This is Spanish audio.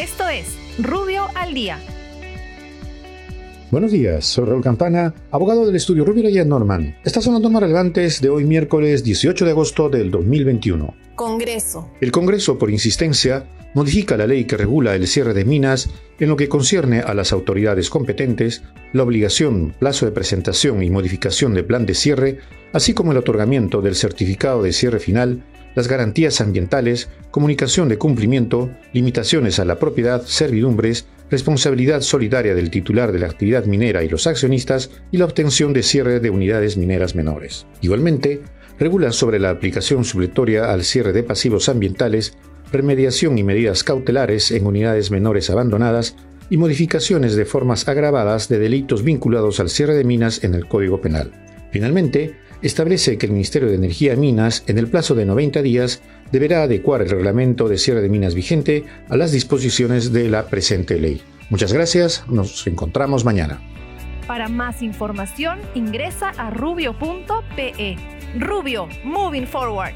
Esto es Rubio al Día. Buenos días, soy Raúl Campana, abogado del estudio Rubio y Norman. Estas son las normas relevantes de hoy miércoles 18 de agosto del 2021. Congreso. El Congreso, por insistencia, modifica la ley que regula el cierre de minas en lo que concierne a las autoridades competentes, la obligación, plazo de presentación y modificación del plan de cierre, así como el otorgamiento del certificado de cierre final, las garantías ambientales, comunicación de cumplimiento, limitaciones a la propiedad, servidumbres, responsabilidad solidaria del titular de la actividad minera y los accionistas y la obtención de cierre de unidades mineras menores. Igualmente, regula sobre la aplicación supletoria al cierre de pasivos ambientales, remediación y medidas cautelares en unidades menores abandonadas y modificaciones de formas agravadas de delitos vinculados al cierre de minas en el Código Penal. Finalmente, establece que el Ministerio de Energía y Minas, en el plazo de 90 días, deberá adecuar el reglamento de cierre de minas vigente a las disposiciones de la presente ley. Muchas gracias, nos encontramos mañana. Para más información ingresa a rubio.pe. Rubio, moving forward.